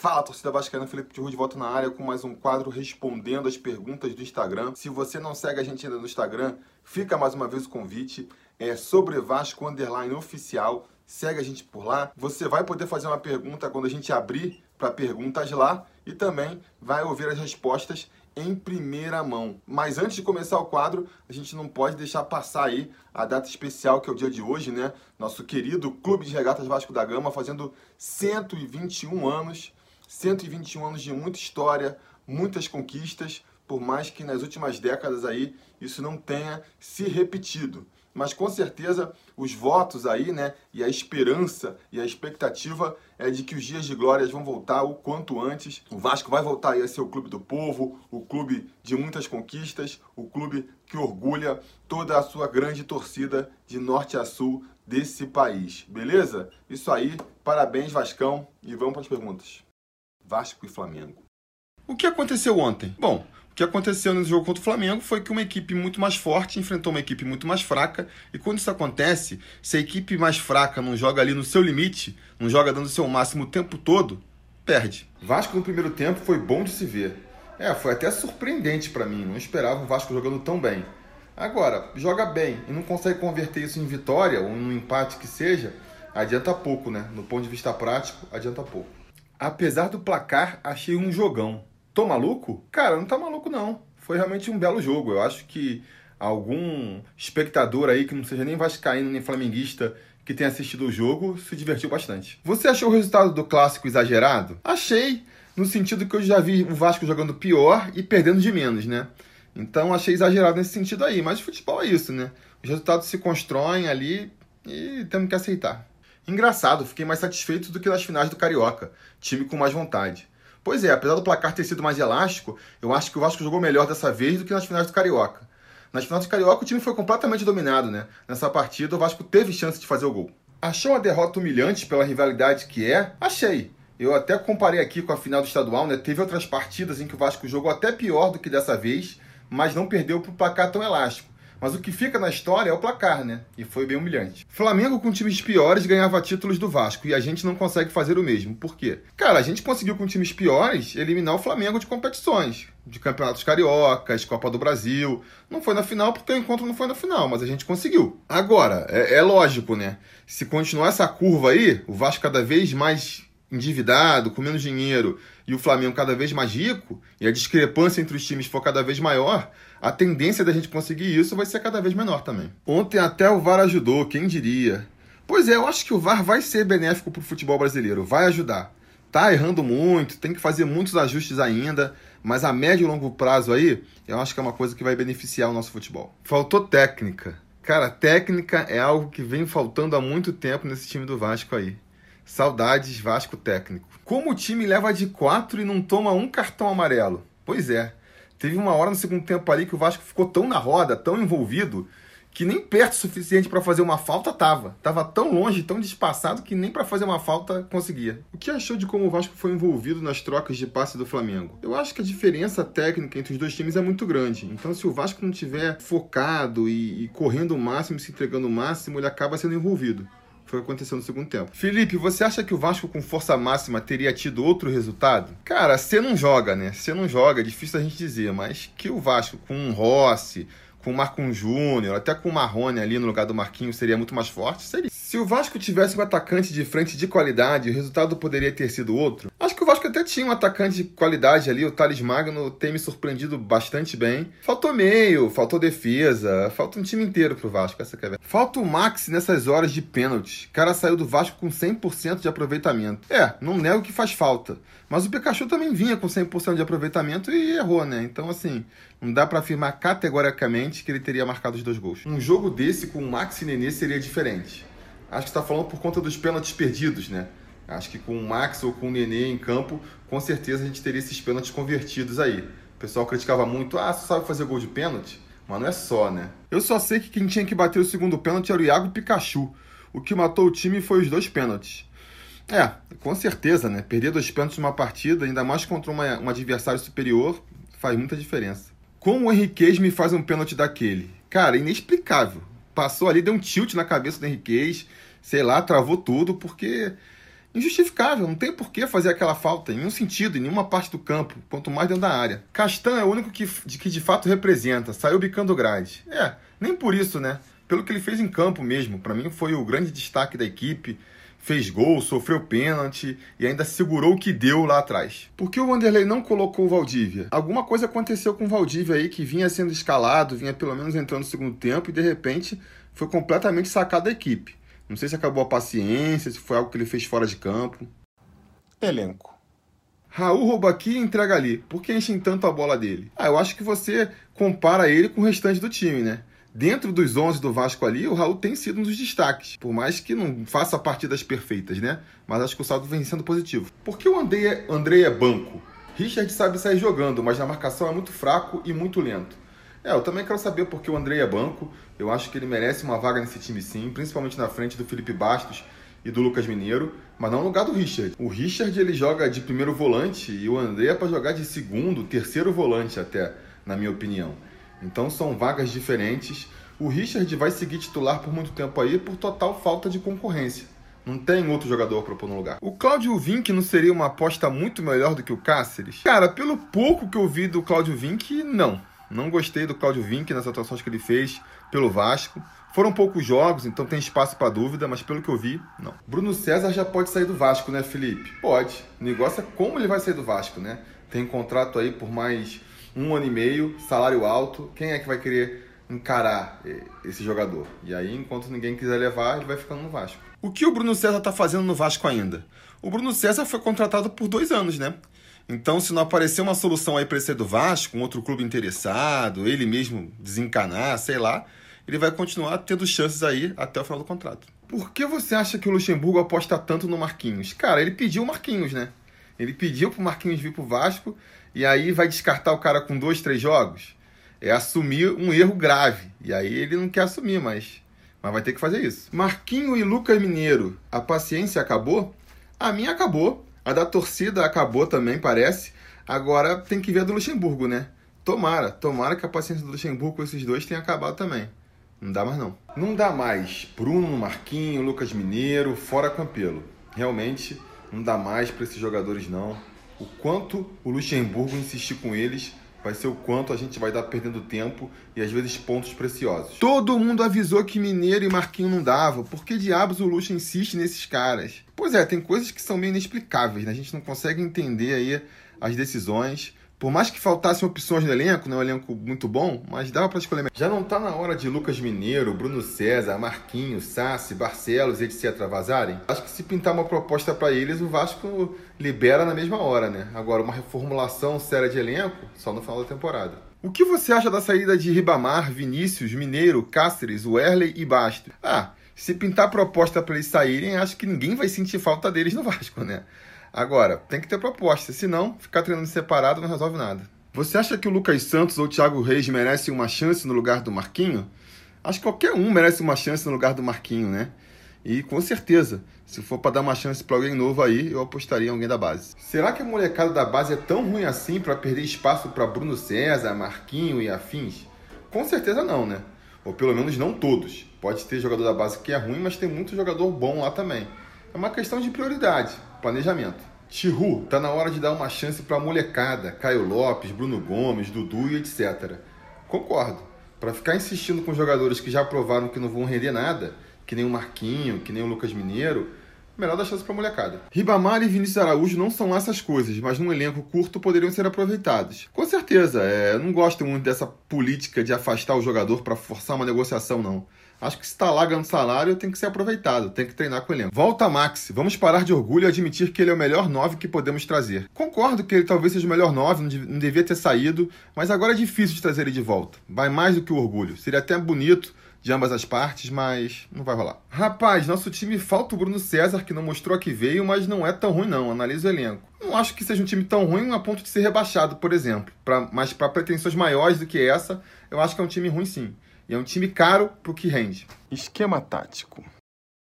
Fala, torcida vascaína, Felipe de Rua de volta na área com mais um quadro respondendo as perguntas do Instagram. Se você não segue a gente ainda no Instagram, fica mais uma vez o convite. É sobre Vasco Underline Oficial. Segue a gente por lá. Você vai poder fazer uma pergunta quando a gente abrir para perguntas lá e também vai ouvir as respostas em primeira mão. Mas antes de começar o quadro, a gente não pode deixar passar aí a data especial que é o dia de hoje, né? Nosso querido Clube de Regatas Vasco da Gama fazendo 121 anos. 121 anos de muita história, muitas conquistas, por mais que nas últimas décadas aí isso não tenha se repetido. Mas com certeza os votos aí, né, e a esperança e a expectativa é de que os dias de glórias vão voltar o quanto antes. O Vasco vai voltar aí a ser o clube do povo, o clube de muitas conquistas, o clube que orgulha toda a sua grande torcida de norte a sul desse país. Beleza? Isso aí, parabéns Vascão e vamos para as perguntas. Vasco e Flamengo. O que aconteceu ontem? Bom, o que aconteceu no jogo contra o Flamengo foi que uma equipe muito mais forte enfrentou uma equipe muito mais fraca, e quando isso acontece, se a equipe mais fraca não joga ali no seu limite, não joga dando o seu máximo o tempo todo, perde. Vasco no primeiro tempo foi bom de se ver. É, foi até surpreendente para mim, não esperava o Vasco jogando tão bem. Agora, joga bem e não consegue converter isso em vitória ou em um empate que seja, adianta pouco, né? No ponto de vista prático, adianta pouco. Apesar do placar, achei um jogão. Tô maluco? Cara, não tá maluco não. Foi realmente um belo jogo. Eu acho que algum espectador aí que não seja nem vascaíno nem flamenguista que tenha assistido o jogo se divertiu bastante. Você achou o resultado do clássico exagerado? Achei, no sentido que eu já vi o Vasco jogando pior e perdendo de menos, né? Então achei exagerado nesse sentido aí. Mas futebol é isso, né? Os resultados se constroem ali e temos que aceitar. Engraçado, fiquei mais satisfeito do que nas finais do Carioca, time com mais vontade. Pois é, apesar do placar ter sido mais elástico, eu acho que o Vasco jogou melhor dessa vez do que nas finais do Carioca. Nas finais do Carioca o time foi completamente dominado, né? Nessa partida o Vasco teve chance de fazer o gol. Achou a derrota humilhante pela rivalidade que é? Achei. Eu até comparei aqui com a final do estadual, né? Teve outras partidas em que o Vasco jogou até pior do que dessa vez, mas não perdeu por placar tão elástico. Mas o que fica na história é o placar, né? E foi bem humilhante. Flamengo com times piores ganhava títulos do Vasco e a gente não consegue fazer o mesmo. Por quê? Cara, a gente conseguiu com times piores eliminar o Flamengo de competições, de campeonatos cariocas, Copa do Brasil. Não foi na final porque o encontro não foi na final, mas a gente conseguiu. Agora, é, é lógico, né? Se continuar essa curva aí, o Vasco cada vez mais endividado, com menos dinheiro, e o Flamengo cada vez mais rico, e a discrepância entre os times for cada vez maior, a tendência da gente conseguir isso vai ser cada vez menor também. Ontem até o VAR ajudou, quem diria? Pois é, eu acho que o VAR vai ser benéfico para o futebol brasileiro, vai ajudar. Tá errando muito, tem que fazer muitos ajustes ainda, mas a médio e longo prazo aí, eu acho que é uma coisa que vai beneficiar o nosso futebol. Faltou técnica. Cara, técnica é algo que vem faltando há muito tempo nesse time do Vasco aí. Saudades Vasco técnico. Como o time leva de 4 e não toma um cartão amarelo? Pois é. Teve uma hora no segundo tempo ali que o Vasco ficou tão na roda, tão envolvido, que nem perto o suficiente para fazer uma falta tava. Tava tão longe, tão despassado que nem para fazer uma falta conseguia. O que achou de como o Vasco foi envolvido nas trocas de passe do Flamengo? Eu acho que a diferença técnica entre os dois times é muito grande. Então, se o Vasco não tiver focado e, e correndo o máximo, se entregando o máximo, ele acaba sendo envolvido. Foi o que aconteceu no segundo tempo. Felipe, você acha que o Vasco com força máxima teria tido outro resultado? Cara, você não joga, né? Você não joga, é difícil a gente dizer, mas que o Vasco com um Rossi, com o Marcon Júnior, até com o Marrone ali no lugar do Marquinhos seria muito mais forte? Seria. Se o Vasco tivesse um atacante de frente de qualidade, o resultado poderia ter sido outro. Acho que o Vasco até tinha um atacante de qualidade ali, o Thales Magno tem me surpreendido bastante bem. Faltou meio, faltou defesa, falta um time inteiro pro Vasco, essa que é Falta o Max nessas horas de pênalti. O cara saiu do Vasco com 100% de aproveitamento. É, não nego que faz falta. Mas o Pikachu também vinha com 100% de aproveitamento e errou, né? Então, assim, não dá para afirmar categoricamente que ele teria marcado os dois gols. Um jogo desse com o Max e Nenê seria diferente acho que está falando por conta dos pênaltis perdidos, né? Acho que com o Max ou com o Nenê em campo, com certeza a gente teria esses pênaltis convertidos aí. O pessoal criticava muito, ah, você sabe fazer gol de pênalti? Mas não é só, né? Eu só sei que quem tinha que bater o segundo pênalti era o Iago Pikachu. O que matou o time foi os dois pênaltis. É, com certeza, né? Perder dois pênaltis numa partida, ainda mais contra uma, um adversário superior, faz muita diferença. Como o Henriquez me faz um pênalti daquele? Cara, inexplicável passou ali, deu um tilt na cabeça do Henriquez, sei lá, travou tudo, porque injustificável, não tem por que fazer aquela falta em nenhum sentido, em nenhuma parte do campo, quanto mais dentro da área. Castan é o único que de, que de fato representa, saiu bicando grade. É, nem por isso, né? Pelo que ele fez em campo mesmo, para mim foi o grande destaque da equipe. Fez gol, sofreu pênalti e ainda segurou o que deu lá atrás. Por que o Wanderlei não colocou o Valdívia? Alguma coisa aconteceu com o Valdívia aí que vinha sendo escalado, vinha pelo menos entrando no segundo tempo e de repente foi completamente sacado da equipe. Não sei se acabou a paciência, se foi algo que ele fez fora de campo. Elenco. Raul rouba aqui e entrega ali. Por que enchem tanto a bola dele? Ah, eu acho que você compara ele com o restante do time, né? Dentro dos 11 do Vasco ali, o Raul tem sido um dos destaques. Por mais que não faça partidas perfeitas, né? Mas acho que o saldo vem sendo positivo. Por que o André é, é banco? Richard sabe sair jogando, mas na marcação é muito fraco e muito lento. É, eu também quero saber por que o André é banco. Eu acho que ele merece uma vaga nesse time sim, principalmente na frente do Felipe Bastos e do Lucas Mineiro, mas não no lugar do Richard. O Richard ele joga de primeiro volante e o André é para jogar de segundo, terceiro volante até, na minha opinião. Então são vagas diferentes. O Richard vai seguir titular por muito tempo aí por total falta de concorrência. Não tem outro jogador para pôr no lugar. O Cláudio Vinck não seria uma aposta muito melhor do que o Cáceres? Cara, pelo pouco que eu vi do Cláudio Vinck, não. Não gostei do Claudio Vinck nas atuações que ele fez pelo Vasco. Foram poucos jogos, então tem espaço para dúvida, mas pelo que eu vi, não. Bruno César já pode sair do Vasco, né, Felipe? Pode. O negócio é como ele vai sair do Vasco, né? Tem contrato aí por mais um ano e meio, salário alto. Quem é que vai querer encarar esse jogador? E aí, enquanto ninguém quiser levar, ele vai ficando no Vasco. O que o Bruno César está fazendo no Vasco ainda? O Bruno César foi contratado por dois anos, né? Então, se não aparecer uma solução aí para ele ser do Vasco, um outro clube interessado, ele mesmo desencanar, sei lá, ele vai continuar tendo chances aí até o final do contrato. Por que você acha que o Luxemburgo aposta tanto no Marquinhos? Cara, ele pediu o Marquinhos, né? Ele pediu pro Marquinhos vir pro Vasco e aí vai descartar o cara com dois, três jogos? É assumir um erro grave. E aí ele não quer assumir, mas, mas vai ter que fazer isso. Marquinho e Lucas Mineiro, a paciência acabou? A minha acabou. A da torcida acabou também, parece. Agora tem que ver a do Luxemburgo, né? Tomara, tomara que a paciência do Luxemburgo com esses dois tenha acabado também. Não dá mais não. Não dá mais. Bruno, Marquinho, Lucas Mineiro, fora Campelo. Realmente não dá mais para esses jogadores não. O quanto o Luxemburgo insistir com eles vai ser o quanto a gente vai dar perdendo tempo e às vezes pontos preciosos. Todo mundo avisou que Mineiro e Marquinho não davam. Por que diabos o Luxo insiste nesses caras? Pois é, tem coisas que são meio inexplicáveis, né? A gente não consegue entender aí as decisões. Por mais que faltassem opções no elenco, não é um elenco muito bom, mas dava para escolher. Já não tá na hora de Lucas Mineiro, Bruno César, Marquinhos, Sassi, Barcelos, etc. vazarem? Acho que se pintar uma proposta para eles, o Vasco libera na mesma hora, né? Agora, uma reformulação séria de elenco, só no final da temporada. O que você acha da saída de Ribamar, Vinícius, Mineiro, Cáceres, Werley e Basto? Ah, se pintar proposta para eles saírem, acho que ninguém vai sentir falta deles no Vasco, né? Agora, tem que ter proposta, senão ficar treinando separado não resolve nada. Você acha que o Lucas Santos ou o Thiago Reis merecem uma chance no lugar do Marquinho? Acho que qualquer um merece uma chance no lugar do Marquinho, né? E com certeza, se for para dar uma chance para alguém novo aí, eu apostaria em alguém da base. Será que a molecada da base é tão ruim assim para perder espaço para Bruno César, Marquinho e afins? Com certeza não, né? Ou pelo menos não todos. Pode ter jogador da base que é ruim, mas tem muito jogador bom lá também. É uma questão de prioridade, planejamento. Tihu, tá na hora de dar uma chance pra molecada, Caio Lopes, Bruno Gomes, Dudu e etc. Concordo. Para ficar insistindo com jogadores que já provaram que não vão render nada, que nem o Marquinho, que nem o Lucas Mineiro, melhor dar chance pra molecada. Ribamar e Vinícius Araújo não são essas coisas, mas num elenco curto poderiam ser aproveitados. Com certeza, é, não gosto muito dessa política de afastar o jogador para forçar uma negociação, não. Acho que se está lá ganhando salário, tem que ser aproveitado, tem que treinar com o elenco. Volta Max, vamos parar de orgulho e admitir que ele é o melhor 9 que podemos trazer. Concordo que ele talvez seja o melhor 9, não devia ter saído, mas agora é difícil de trazer ele de volta. Vai mais do que o orgulho. Seria até bonito de ambas as partes, mas não vai rolar. Rapaz, nosso time falta o Bruno César, que não mostrou a que veio, mas não é tão ruim não, analisa o elenco. Não acho que seja um time tão ruim a ponto de ser rebaixado, por exemplo. Pra, mas para pretensões maiores do que essa, eu acho que é um time ruim sim. E é um time caro pro que rende. Esquema tático.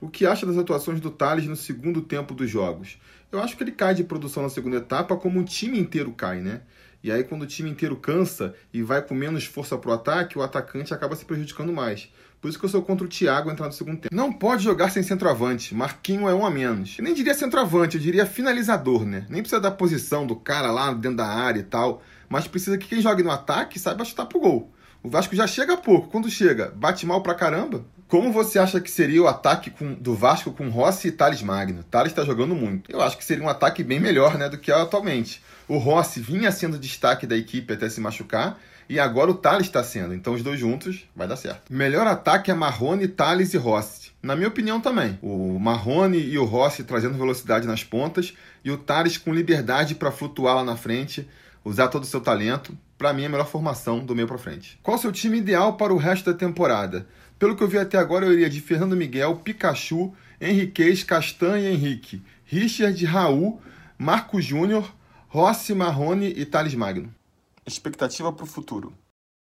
O que acha das atuações do Thales no segundo tempo dos jogos? Eu acho que ele cai de produção na segunda etapa como o time inteiro cai, né? E aí, quando o time inteiro cansa e vai com menos força pro ataque, o atacante acaba se prejudicando mais. Por isso que eu sou contra o Thiago entrar no segundo tempo. Não pode jogar sem centroavante. Marquinho é um a menos. Eu nem diria centroavante, eu diria finalizador, né? Nem precisa da posição do cara lá dentro da área e tal. Mas precisa que quem jogue no ataque saiba chutar pro gol. O Vasco já chega pouco. Quando chega, bate mal pra caramba. Como você acha que seria o ataque com, do Vasco com Rossi e Thales Magno? Thales está jogando muito. Eu acho que seria um ataque bem melhor né, do que é atualmente. O Rossi vinha sendo destaque da equipe até se machucar e agora o Thales está sendo. Então os dois juntos vai dar certo. Melhor ataque é Marrone, Thales e Rossi. Na minha opinião também. O Marrone e o Rossi trazendo velocidade nas pontas e o Thales com liberdade para flutuar lá na frente, usar todo o seu talento. Para mim, a melhor formação do meio para frente. Qual seu time ideal para o resto da temporada? Pelo que eu vi até agora, eu iria de Fernando Miguel, Pikachu, Henriquez, Castanha Henrique, Richard, Raul, Marco Júnior, Rossi, Marrone e Thales Magno. Expectativa para o futuro.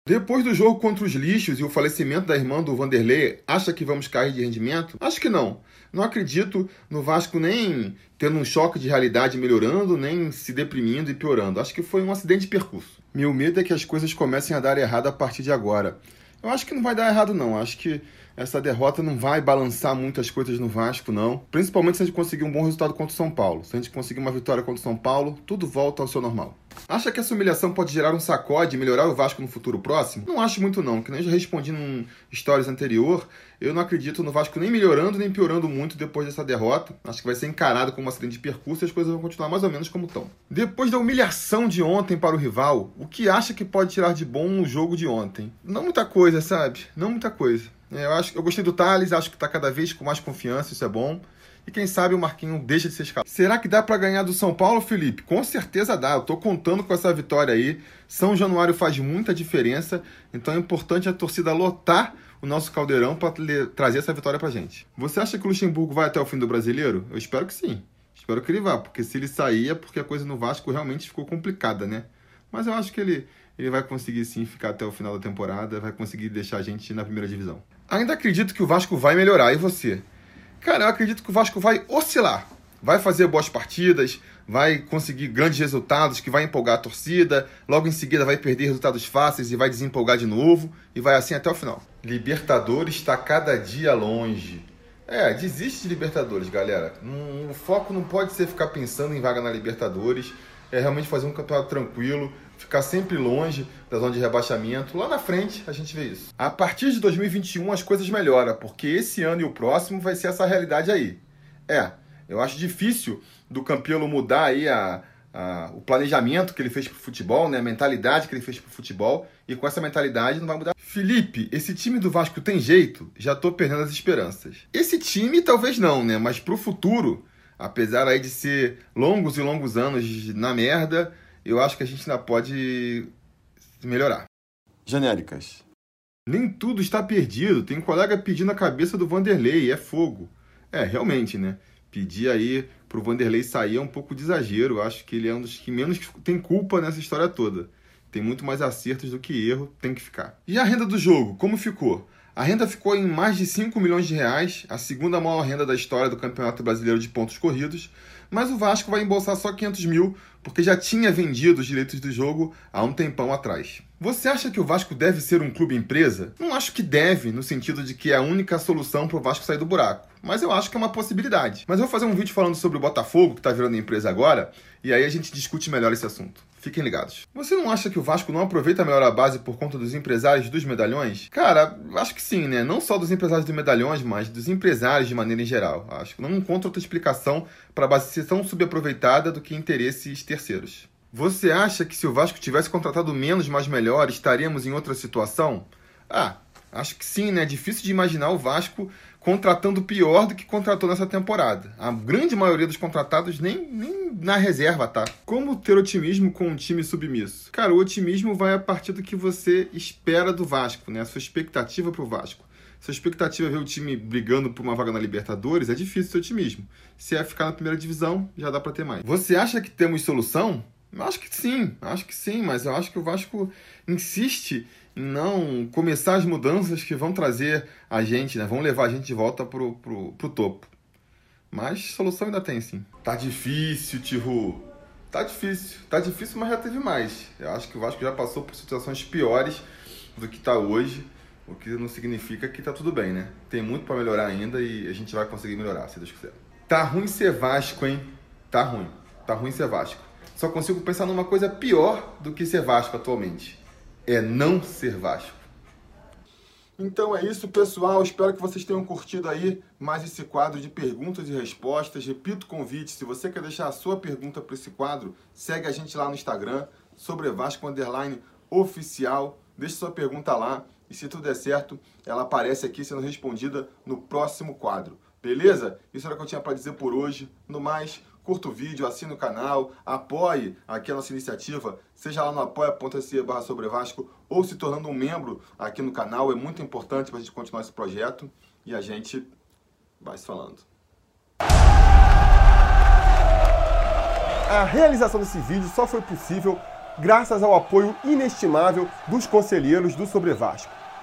Depois do jogo contra os lixos e o falecimento da irmã do Vanderlei, acha que vamos cair de rendimento? Acho que não. Não acredito no Vasco nem tendo um choque de realidade melhorando, nem se deprimindo e piorando. Acho que foi um acidente de percurso. Meu medo é que as coisas comecem a dar errado a partir de agora. Eu acho que não vai dar errado, não. Acho que essa derrota não vai balançar muitas coisas no Vasco, não. Principalmente se a gente conseguir um bom resultado contra o São Paulo. Se a gente conseguir uma vitória contra o São Paulo, tudo volta ao seu normal. Acha que essa humilhação pode gerar um sacode e melhorar o Vasco no futuro próximo? Não acho muito não, que nem já respondi num stories anterior, eu não acredito no Vasco nem melhorando nem piorando muito depois dessa derrota. Acho que vai ser encarado como um acidente de percurso e as coisas vão continuar mais ou menos como estão. Depois da humilhação de ontem para o rival, o que acha que pode tirar de bom no jogo de ontem? Não muita coisa, sabe? Não muita coisa. É, eu, acho, eu gostei do Thales, acho que está cada vez com mais confiança, isso é bom. E quem sabe o Marquinhos deixa de ser escalado. Será que dá para ganhar do São Paulo, Felipe? Com certeza dá. Eu tô contando com essa vitória aí. São Januário faz muita diferença, então é importante a torcida lotar o nosso caldeirão para trazer essa vitória pra gente. Você acha que o Luxemburgo vai até o fim do brasileiro? Eu espero que sim. Espero que ele vá, porque se ele sair é porque a coisa no Vasco realmente ficou complicada, né? Mas eu acho que ele, ele vai conseguir sim ficar até o final da temporada, vai conseguir deixar a gente na primeira divisão. Ainda acredito que o Vasco vai melhorar, e você? Cara, eu acredito que o Vasco vai oscilar. Vai fazer boas partidas, vai conseguir grandes resultados, que vai empolgar a torcida, logo em seguida vai perder resultados fáceis e vai desempolgar de novo, e vai assim até o final. Libertadores está cada dia longe. É, desiste de Libertadores, galera. o foco não pode ser ficar pensando em vaga na Libertadores, é realmente fazer um campeonato tranquilo, ficar sempre longe da zona de rebaixamento. Lá na frente a gente vê isso. A partir de 2021 as coisas melhoram, porque esse ano e o próximo vai ser essa realidade aí. É, eu acho difícil do Campelo mudar aí a, a, o planejamento que ele fez pro futebol, né? a mentalidade que ele fez pro futebol, e com essa mentalidade não vai mudar. Felipe, esse time do Vasco tem jeito? Já tô perdendo as esperanças. Esse time talvez não, né? Mas pro futuro, apesar aí de ser longos e longos anos na merda, eu acho que a gente ainda pode melhorar. Genéricas. Nem tudo está perdido. Tem um colega pedindo a cabeça do Vanderlei, é fogo. É, realmente, né? Pedir aí pro Vanderlei sair é um pouco de exagero. Eu acho que ele é um dos que menos tem culpa nessa história toda. Tem muito mais acertos do que erro, tem que ficar. E a renda do jogo, como ficou? A renda ficou em mais de 5 milhões de reais, a segunda maior renda da história do Campeonato Brasileiro de Pontos Corridos, mas o Vasco vai embolsar só 500 mil, porque já tinha vendido os direitos do jogo há um tempão atrás. Você acha que o Vasco deve ser um clube empresa? Não acho que deve, no sentido de que é a única solução para o Vasco sair do buraco. Mas eu acho que é uma possibilidade. Mas eu vou fazer um vídeo falando sobre o Botafogo, que está virando empresa agora, e aí a gente discute melhor esse assunto. Fiquem ligados. Você não acha que o Vasco não aproveita melhor a base por conta dos empresários dos medalhões? Cara, acho que sim, né? Não só dos empresários dos medalhões, mas dos empresários de maneira em geral. Acho que não encontro outra explicação para a base ser tão subaproveitada do que interesses terceiros. Você acha que se o Vasco tivesse contratado menos, mas melhor, estaríamos em outra situação? Ah, acho que sim, né? É difícil de imaginar o Vasco contratando pior do que contratou nessa temporada. A grande maioria dos contratados nem, nem na reserva tá. Como ter otimismo com um time submisso? Cara, o otimismo vai a partir do que você espera do Vasco, né? A sua expectativa pro Vasco. Se a expectativa é ver o time brigando por uma vaga na Libertadores, é difícil ter otimismo. Se é ficar na primeira divisão, já dá para ter mais. Você acha que temos solução? Eu acho que sim, acho que sim, mas eu acho que o Vasco insiste não começar as mudanças que vão trazer a gente, né? Vão levar a gente de volta pro, pro, pro topo. Mas solução ainda tem, sim. Tá difícil, Tihu. Tá difícil. Tá difícil, mas já teve mais. Eu acho que o Vasco já passou por situações piores do que tá hoje. O que não significa que tá tudo bem, né? Tem muito para melhorar ainda e a gente vai conseguir melhorar, se Deus quiser. Tá ruim ser Vasco, hein? Tá ruim. Tá ruim ser Vasco. Só consigo pensar numa coisa pior do que ser Vasco atualmente. É não ser Vasco. Então é isso, pessoal. Espero que vocês tenham curtido aí mais esse quadro de perguntas e respostas. Repito o convite, se você quer deixar a sua pergunta para esse quadro, segue a gente lá no Instagram, sobre Vasco Underline Oficial. Deixe sua pergunta lá e se tudo der certo, ela aparece aqui sendo respondida no próximo quadro. Beleza? Isso era o que eu tinha para dizer por hoje. No mais, curta o vídeo, assine o canal, apoie aqui a nossa iniciativa, seja lá no apoia.se barra sobre Vasco ou se tornando um membro aqui no canal. É muito importante para a gente continuar esse projeto e a gente vai se falando. A realização desse vídeo só foi possível graças ao apoio inestimável dos conselheiros do Sobre Vasco.